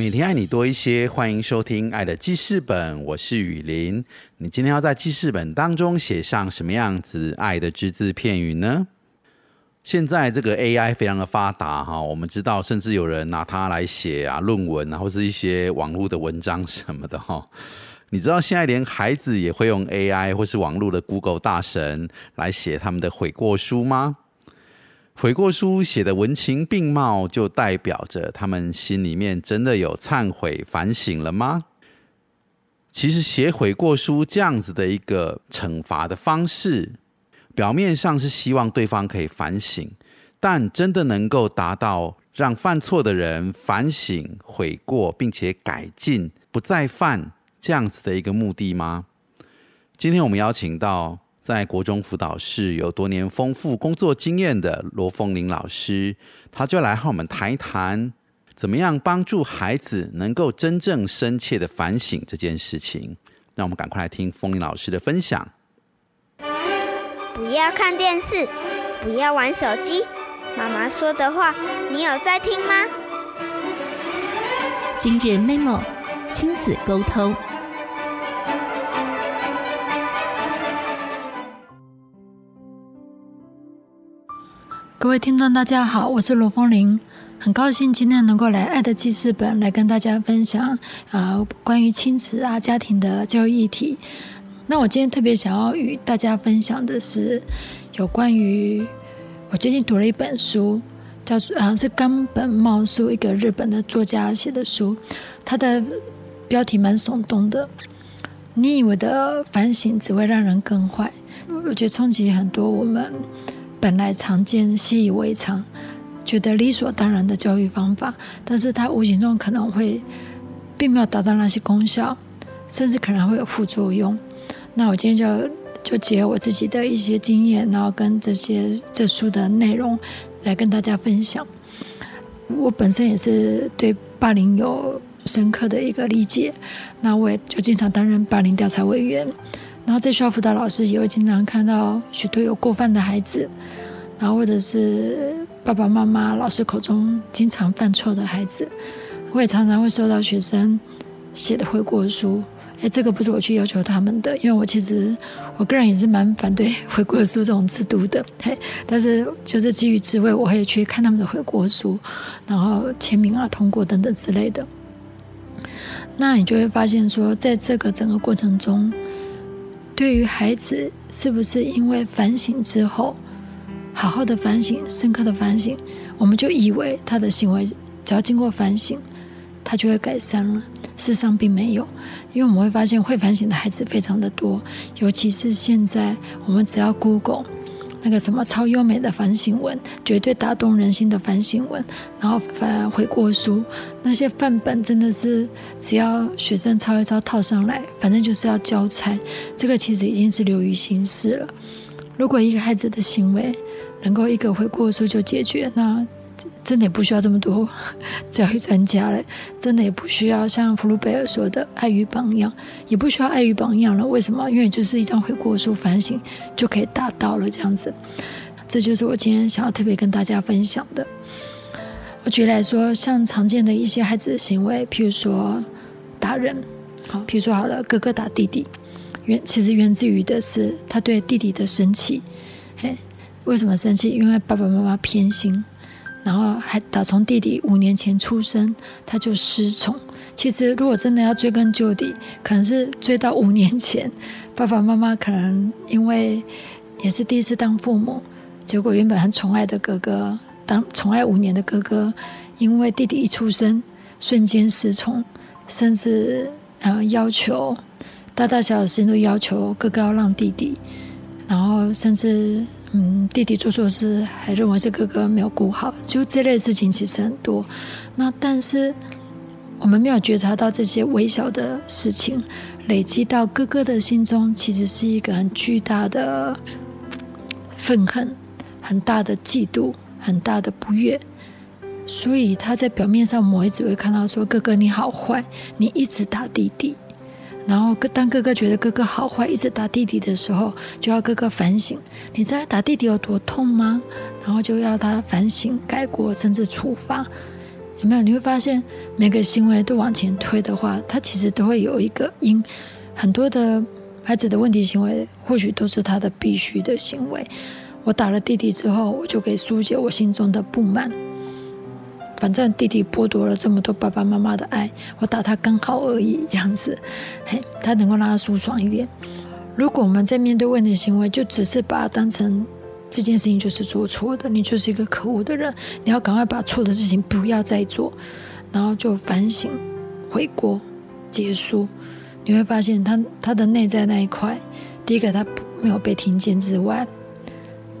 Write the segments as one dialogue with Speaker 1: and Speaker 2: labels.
Speaker 1: 每天爱你多一些，欢迎收听《爱的记事本》，我是雨林。你今天要在记事本当中写上什么样子爱的只字片语呢？现在这个 AI 非常的发达哈，我们知道，甚至有人拿它来写啊论文啊，或是一些网络的文章什么的哈。你知道现在连孩子也会用 AI 或是网络的 Google 大神来写他们的悔过书吗？悔过书写的文情并茂，就代表着他们心里面真的有忏悔反省了吗？其实写悔过书这样子的一个惩罚的方式，表面上是希望对方可以反省，但真的能够达到让犯错的人反省悔过，并且改进不再犯这样子的一个目的吗？今天我们邀请到。在国中辅导室有多年丰富工作经验的罗凤玲老师，他就来和我们谈一谈，怎么样帮助孩子能够真正深切的反省这件事情。让我们赶快来听凤玲老师的分享。
Speaker 2: 不要看电视，不要玩手机，妈妈说的话，你有在听吗？
Speaker 3: 今日 memo 亲子沟通。
Speaker 4: 各位听众，大家好，我是罗峰林，很高兴今天能够来《爱的记事本》来跟大家分享啊关于亲子啊家庭的教育议题。那我今天特别想要与大家分享的是有关于我最近读了一本书，叫做啊是冈本茂树一个日本的作家写的书，它的标题蛮耸动的。你以为的反省只会让人更坏？我觉得冲击很多我们。本来常见、习以为常、觉得理所当然的教育方法，但是它无形中可能会并没有达到那些功效，甚至可能会有副作用。那我今天就就结合我自己的一些经验，然后跟这些这书的内容来跟大家分享。我本身也是对霸凌有深刻的一个理解，那我也就经常担任霸凌调查委员。然后在学校辅导老师也会经常看到许多有过犯的孩子，然后或者是爸爸妈妈、老师口中经常犯错的孩子，我也常常会收到学生写的悔过书。哎，这个不是我去要求他们的，因为我其实我个人也是蛮反对 悔过书这种制度的。嘿，但是就是基于智慧，我会去看他们的悔过书，然后签名啊、通过等等之类的。那你就会发现说，在这个整个过程中。对于孩子，是不是因为反省之后，好好的反省、深刻的反省，我们就以为他的行为只要经过反省，他就会改善了？事实上并没有，因为我们会发现会反省的孩子非常的多，尤其是现在，我们只要 Google。那个什么超优美的反省文，绝对打动人心的反省文，然后反而悔过书，那些范本真的是只要学生抄一抄套上来，反正就是要交差。这个其实已经是流于形式了。如果一个孩子的行为能够一个悔过书就解决，那。真的也不需要这么多 教育专家了，真的也不需要像弗鲁贝尔说的爱与榜样，也不需要爱与榜样了。为什么？因为就是一张悔过书反省就可以达到了这样子。这就是我今天想要特别跟大家分享的。我举例来说，像常见的一些孩子的行为，譬如说打人，好，譬如说好了，哥哥打弟弟，源其实源自于的是他对弟弟的生气。嘿，为什么生气？因为爸爸妈妈偏心。然后还打从弟弟五年前出生，他就失宠。其实如果真的要追根究底，可能是追到五年前，爸爸妈妈可能因为也是第一次当父母，结果原本很宠爱的哥哥，当宠爱五年的哥哥，因为弟弟一出生，瞬间失宠，甚至呃要求大大小小事情都要求哥哥要让弟弟，然后甚至。嗯，弟弟做错事还认为是哥哥没有顾好，就这类事情其实很多。那但是我们没有觉察到这些微小的事情，累积到哥哥的心中，其实是一个很巨大的愤恨、很大的嫉妒、很大的不悦。所以他在表面上，我们只会看到说：“哥哥你好坏，你一直打弟弟。”然后当哥哥觉得哥哥好坏，一直打弟弟的时候，就要哥哥反省：你知道打弟弟有多痛吗？然后就要他反省、改过，甚至处罚。有没有？你会发现每个行为都往前推的话，他其实都会有一个因。很多的孩子的问题行为，或许都是他的必须的行为。我打了弟弟之后，我就可以疏解我心中的不满。反正弟弟剥夺了这么多爸爸妈妈的爱，我打他刚好而已，这样子，嘿，他能够让他舒爽一点。如果我们在面对问题行为，就只是把它当成这件事情就是做错的，你就是一个可恶的人，你要赶快把错的事情不要再做，然后就反省、悔过、结束。你会发现，他他的内在那一块，第一个他没有被听见之外，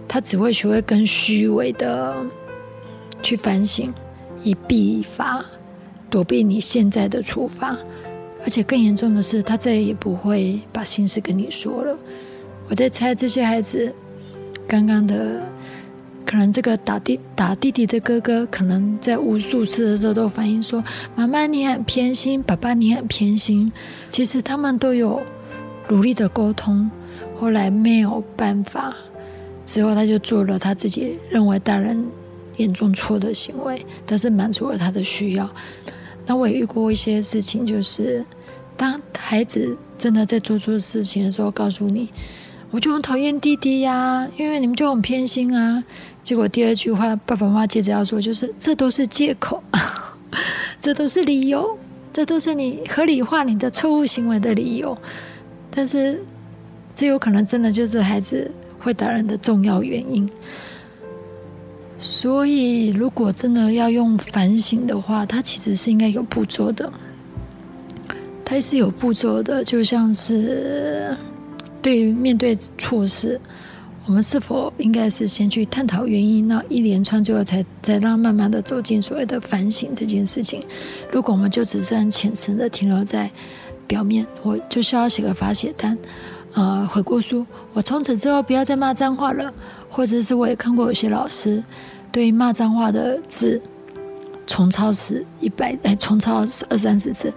Speaker 4: 他只会学会跟虚伪的去反省。以避以罚，躲避你现在的处罚，而且更严重的是，他再也不会把心事跟你说了。我在猜，这些孩子刚刚的，可能这个打弟打弟弟的哥哥，可能在无数次的时候都反映说：“妈妈你很偏心，爸爸你很偏心。”其实他们都有努力的沟通，后来没有办法，之后他就做了他自己认为大人。严重错的行为，但是满足了他的需要。那我也遇过一些事情，就是当孩子真的在做错事情的时候，告诉你，我就很讨厌弟弟呀，因为你们就很偏心啊。结果第二句话，爸爸妈妈接着要说，就是这都是借口，这都是理由，这都是你合理化你的错误行为的理由。但是，这有可能真的就是孩子会打人的重要原因。所以，如果真的要用反省的话，它其实是应该有步骤的。它是有步骤的，就像是对于面对错事，我们是否应该是先去探讨原因，那一连串最后才才让慢慢的走进所谓的反省这件事情。如果我们就只是很浅层的停留在表面，我就需要写个发写单，呃，悔过书，我从此之后不要再骂脏话了。或者是我也看过有些老师对骂脏话的字重抄十一百哎重抄二三十次，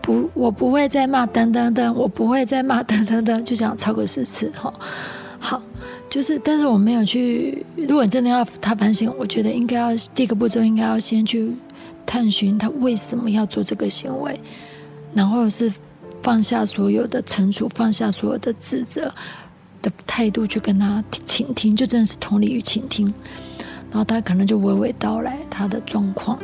Speaker 4: 不我不会再骂等等等，我不会再骂等等等，就这样超过十次哈。好，就是但是我没有去，如果真的要他反省，我觉得应该要第一个步骤应该要先去探寻他为什么要做这个行为，然后是放下所有的惩处，放下所有的指责。的态度去跟他倾听，就真的是同理与倾听，然后他可能就娓娓道来他的状况，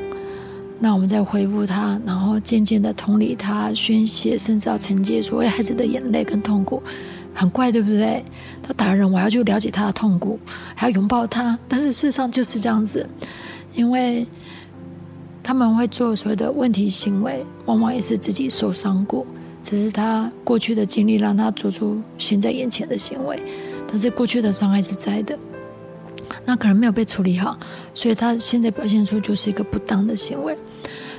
Speaker 4: 那我们再回复他，然后渐渐的同理他宣泄，甚至要承接所谓孩子的眼泪跟痛苦，很怪对不对？他打人，我要去了解他的痛苦，还要拥抱他，但是事实上就是这样子，因为他们会做所谓的问题行为，往往也是自己受伤过。只是他过去的经历让他做出现在眼前的行为，但是过去的伤害是在的，那可能没有被处理好，所以他现在表现出就是一个不当的行为。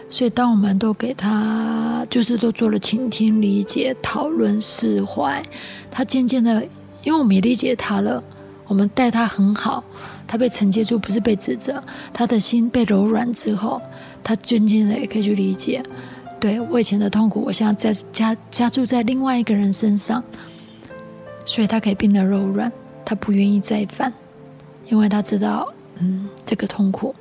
Speaker 4: 所以当我们都给他，就是都做了倾听、理解、讨论、释怀，他渐渐的，因为我们也理解他了，我们待他很好，他被承接住，不是被指责，他的心被柔软之后，他渐渐的也可以去理解。对我以前的痛苦，我现在在加加注在另外一个人身上，所以他可以变得柔软，他不愿意再犯，因为他知道，嗯，这个痛苦。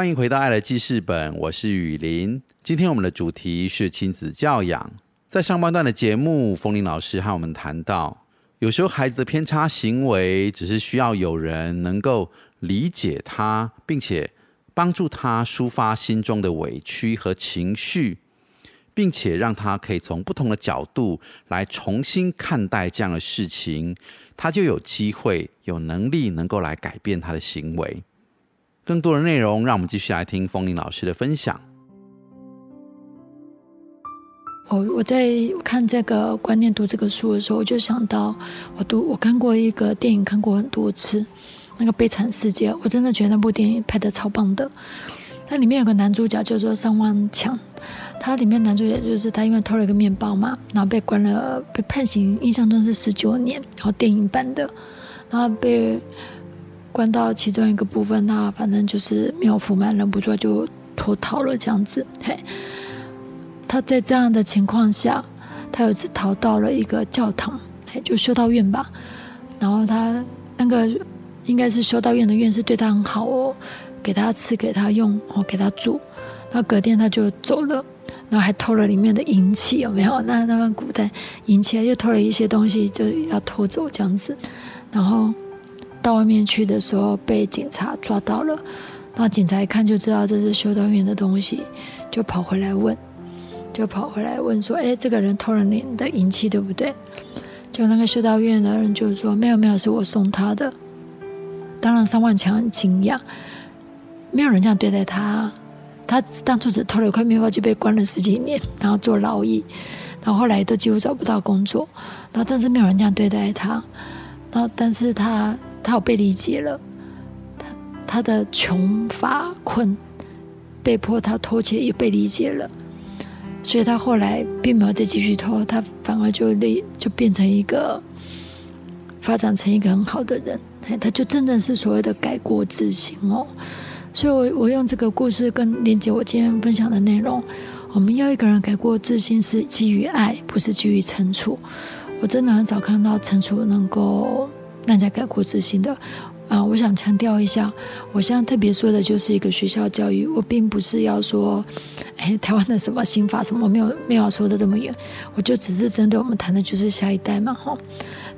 Speaker 1: 欢迎回到《爱的记事本》，我是雨林。今天我们的主题是亲子教养。在上半段的节目，风铃老师和我们谈到，有时候孩子的偏差行为，只是需要有人能够理解他，并且帮助他抒发心中的委屈和情绪，并且让他可以从不同的角度来重新看待这样的事情，他就有机会、有能力能够来改变他的行为。更多的内容，让我们继续来听风铃老师的分享。
Speaker 4: 我我在看这个观念读这个书的时候，我就想到我读我看过一个电影，看过很多次，那个《悲惨世界》，我真的觉得那部电影拍的超棒的。它里面有个男主角叫做上万强，他里面男主角就是他因为偷了一个面包嘛，然后被关了，被判刑，印象中是十九年，然后电影版的，然后被关到其中一个部分，他反正就是没有服满，忍不住就脱逃了这样子，嘿。他在这样的情况下，他有次逃到了一个教堂，哎，就修道院吧。然后他那个应该是修道院的院士对他很好哦，给他吃，给他用，哦，给他住。那隔天他就走了，然后还偷了里面的银器，有没有？那他们古代银器又偷了一些东西，就要偷走这样子。然后到外面去的时候被警察抓到了，那警察一看就知道这是修道院的东西，就跑回来问。就跑回来问说：“哎，这个人偷了你的银器，对不对？”就那个修道院的人就说：“没有，没有，是我送他的。”当然，三万强很惊讶，没有人这样对待他。他当初只偷了一块面包就被关了十几年，然后做劳役，然后后来都几乎找不到工作。然后，但是没有人这样对待他。那，但是他他有被理解了。他他的穷乏困，被迫他偷窃也被理解了。所以他后来并没有再继续偷，他反而就那就变成一个发展成一个很好的人，他就真的是所谓的改过自新哦。所以，我我用这个故事跟连接我今天分享的内容，我们要一个人改过自新是基于爱，不是基于惩处。我真的很少看到惩处能够让人家改过自新的。啊，我想强调一下，我现在特别说的就是一个学校教育，我并不是要说，哎，台湾的什么刑法什么，没有没有说的这么远，我就只是针对我们谈的就是下一代嘛，哈，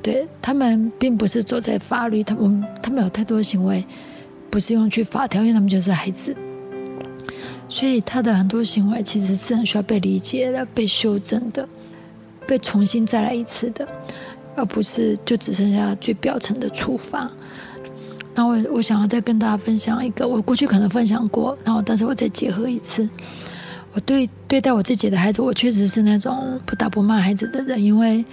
Speaker 4: 对他们并不是走在法律，他们他们有太多行为不是用去法条，因为他们就是孩子，所以他的很多行为其实是很需要被理解的、被修正的、被重新再来一次的，而不是就只剩下最表层的处罚。那我我想要再跟大家分享一个，我过去可能分享过，然后但是我再结合一次。我对对待我自己的孩子，我确实是那种不打不骂孩子的人，因为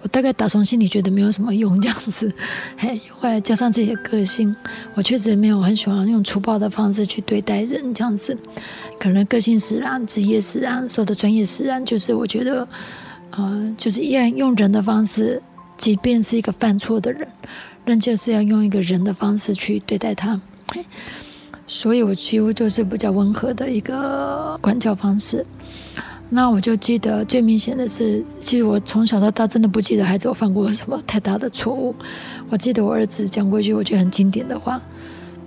Speaker 4: 我大概打从心里觉得没有什么用这样子。嘿，后来加上自己的个性，我确实没有很喜欢用粗暴的方式去对待人这样子。可能个性使然，职业使然，说的专业使然，就是我觉得，呃，就是依然用人的方式，即便是一个犯错的人。人就是要用一个人的方式去对待他，所以我几乎就是比较温和的一个管教方式。那我就记得最明显的是，其实我从小到大真的不记得孩子我犯过什么太大的错误。我记得我儿子讲过一句我觉得很经典的话：“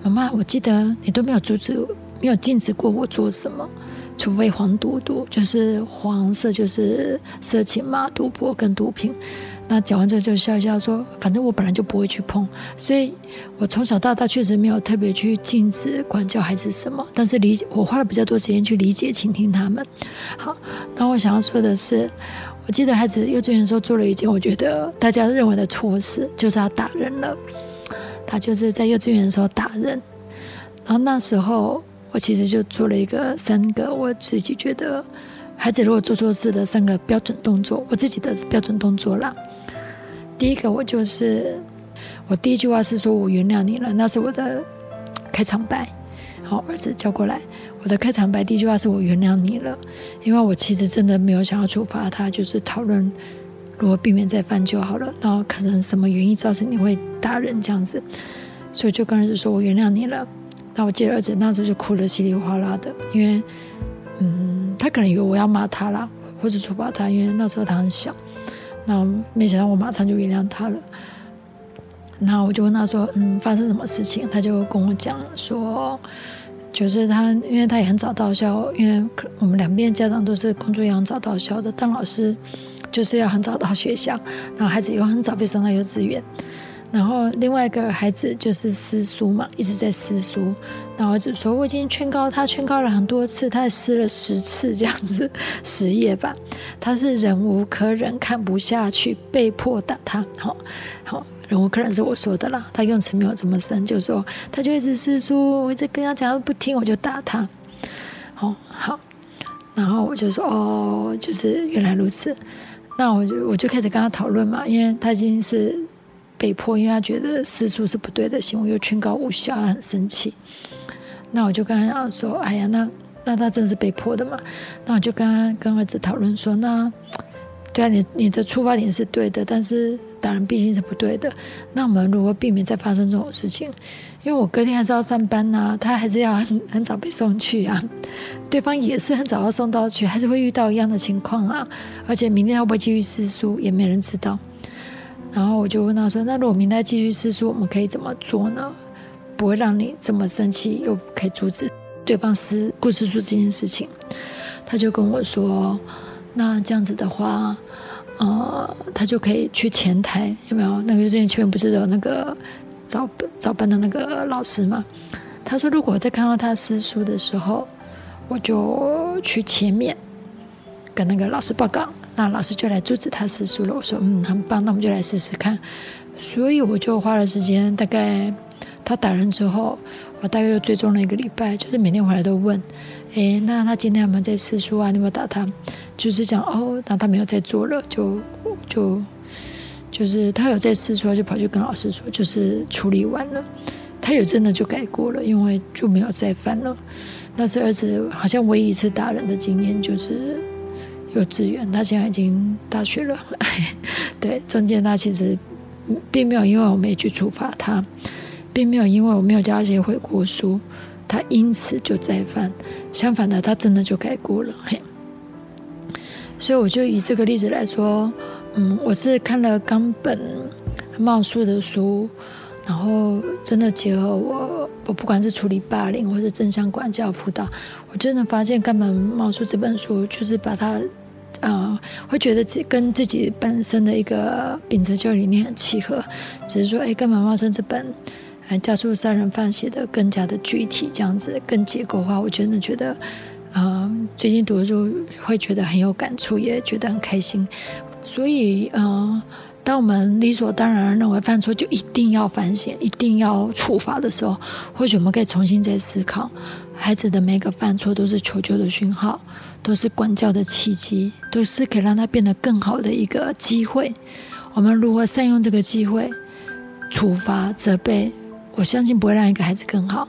Speaker 4: 妈妈，我记得你都没有阻止，没有禁止过我做什么，除非黄赌毒，就是黄色，就是色情嘛，赌博跟毒品。”那讲完之后就笑一笑，说：“反正我本来就不会去碰，所以我从小到大确实没有特别去禁止管教孩子什么，但是理我花了比较多时间去理解、倾听他们。好，那我想要说的是，我记得孩子幼稚园的时候做了一件我觉得大家认为的错事，就是他打人了。他就是在幼稚园的时候打人，然后那时候我其实就做了一个三个我自己觉得孩子如果做错事的三个标准动作，我自己的标准动作啦。第一个，我就是我第一句话是说“我原谅你了”，那是我的开场白。好，儿子叫过来，我的开场白第一句话是我原谅你了，因为我其实真的没有想要处罚他，就是讨论如何避免再犯就好了。然后可能什么原因造成你会打人这样子，所以就跟儿子说“我原谅你了”。那我记得儿子那时候就哭得稀里哗啦的，因为嗯，他可能以为我要骂他啦，或者处罚他，因为那时候他很小。那没想到我马上就原谅他了。那我就问他说：“嗯，发生什么事情？”他就跟我讲说：“就是他，因为他也很早到校，因为我们两边家长都是工作也很早到校的，当老师就是要很早到学校，然后孩子又很早被送到幼稚园。然后另外一个孩子就是私塾嘛，一直在私塾。那儿子说：“我已经劝告他，劝告了很多次，他撕了十次这样子，十页吧。他是忍无可忍，看不下去，被迫打他。好，好，忍无可忍是我说的啦，他用词没有这么深，就说他就一直撕书，我一直跟他讲他不听，我就打他。好好，然后我就说哦，就是原来如此。那我就我就开始跟他讨论嘛，因为他已经是。”被迫，因为他觉得私塾是不对的行为，又劝告无效，他很生气。那我就跟他讲说：“哎呀，那那他真是被迫的嘛？”那我就跟他跟儿子讨论说：“那对啊，你你的出发点是对的，但是打人毕竟是不对的。那我们如何避免再发生这种事情？因为我隔天还是要上班呐，他还是要很很早被送去啊。对方也是很早要送到去，还是会遇到一样的情况啊。而且明天会不会继续私塾，也没人知道。”然后我就问他说：“那如果明天继续撕书，我们可以怎么做呢？不会让你这么生气，又可以阻止对方撕故事书这件事情。”他就跟我说：“那这样子的话，呃，他就可以去前台，有没有？那个最近前面不是有那个早早班的那个老师吗？他说，如果在看到他撕书的时候，我就去前面跟那个老师报告。”那老师就来阻止他撕书了。我说：“嗯，很棒，那我们就来试试看。”所以我就花了时间，大概他打人之后，我大概又追踪了一个礼拜，就是每天回来都问：“哎，那他今天有没有在吃书啊？你有没有打他？”就是讲哦，那他没有在做了，就就就是他有在吃书，就跑去跟老师说，就是处理完了，他有真的就改过了，因为就没有再犯了。那是儿子好像唯一一次打人的经验，就是。幼稚园，他现在已经大学了。对，中间他其实并没有因为我没去处罚他，并没有因为我没有教他写悔过书，他因此就再犯。相反的，他真的就改过了。嘿，所以我就以这个例子来说，嗯，我是看了冈本茂树的书，然后真的结合我，我不管是处理霸凌或是正向管教辅导，我真的发现冈本茂树这本书就是把它。呃，会觉得自跟自己本身的一个秉持教育理念很契合，只是说，哎，冈本茂生这本《加速杀人犯》写的更加的具体，这样子更结构化。我真的觉得，呃，最近读的时候会觉得很有感触，也觉得很开心。所以，呃，当我们理所当然认为犯错就一定要反省、一定要处罚的时候，或许我们可以重新再思考，孩子的每个犯错都是求救的讯号。都是管教的契机，都是可以让他变得更好的一个机会。我们如何善用这个机会，处罚、责备，我相信不会让一个孩子更好。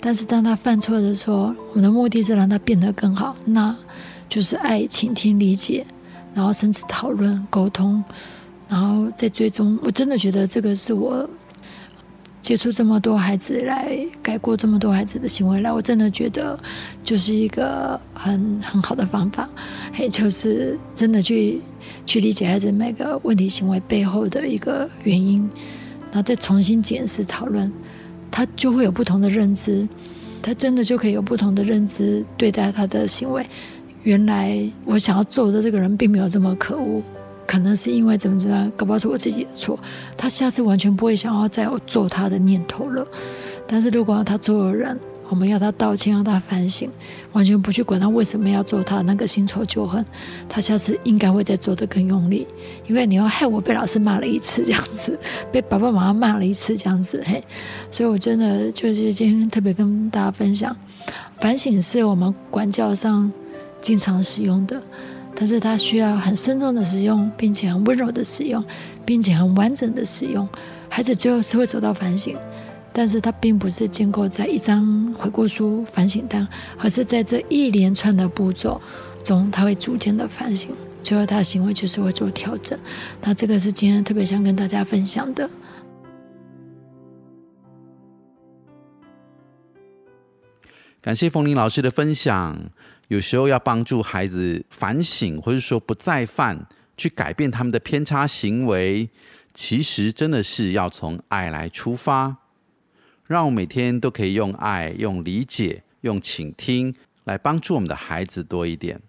Speaker 4: 但是当他犯错的时候，我们的目的是让他变得更好，那就是爱、倾听、理解，然后甚至讨论、沟通，然后再最终，我真的觉得这个是我。接触这么多孩子来改过这么多孩子的行为来，我真的觉得就是一个很很好的方法，也就是真的去去理解孩子每个问题行为背后的一个原因，然后再重新检视讨论，他就会有不同的认知，他真的就可以有不同的认知对待他的行为。原来我想要揍的这个人并没有这么可恶。可能是因为怎么怎么样，搞不好是我自己的错。他下次完全不会想要再有揍他的念头了。但是如果他做了人，我们要他道歉，要他反省，完全不去管他为什么要做他，那个新仇旧恨，他下次应该会再做的更用力。因为你要害我被老师骂了一次这样子，被爸爸妈妈骂了一次这样子，嘿。所以我真的就是今天特别跟大家分享，反省是我们管教上经常使用的。但是它需要很慎重的使用，并且很温柔的使用，并且很完整的使用。孩子最后是会走到反省，但是他并不是建构在一张悔过书、反省单，而是在这一连串的步骤中，他会逐渐的反省，最后他的行为就是会做调整。那这个是今天特别想跟大家分享的。
Speaker 1: 感谢冯林老师的分享。有时候要帮助孩子反省，或者说不再犯，去改变他们的偏差行为，其实真的是要从爱来出发，让我每天都可以用爱、用理解、用倾听来帮助我们的孩子多一点。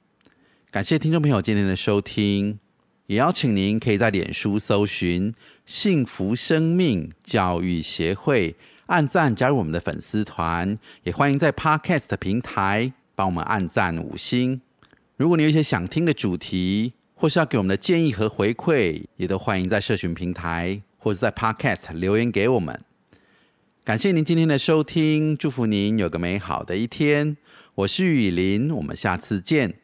Speaker 1: 感谢听众朋友今天的收听，也邀请您可以在脸书搜寻“幸福生命教育协会”，按赞加入我们的粉丝团，也欢迎在 Podcast 平台帮我们按赞五星。如果你有一些想听的主题，或是要给我们的建议和回馈，也都欢迎在社群平台或者在 Podcast 留言给我们。感谢您今天的收听，祝福您有个美好的一天。我是雨林，我们下次见。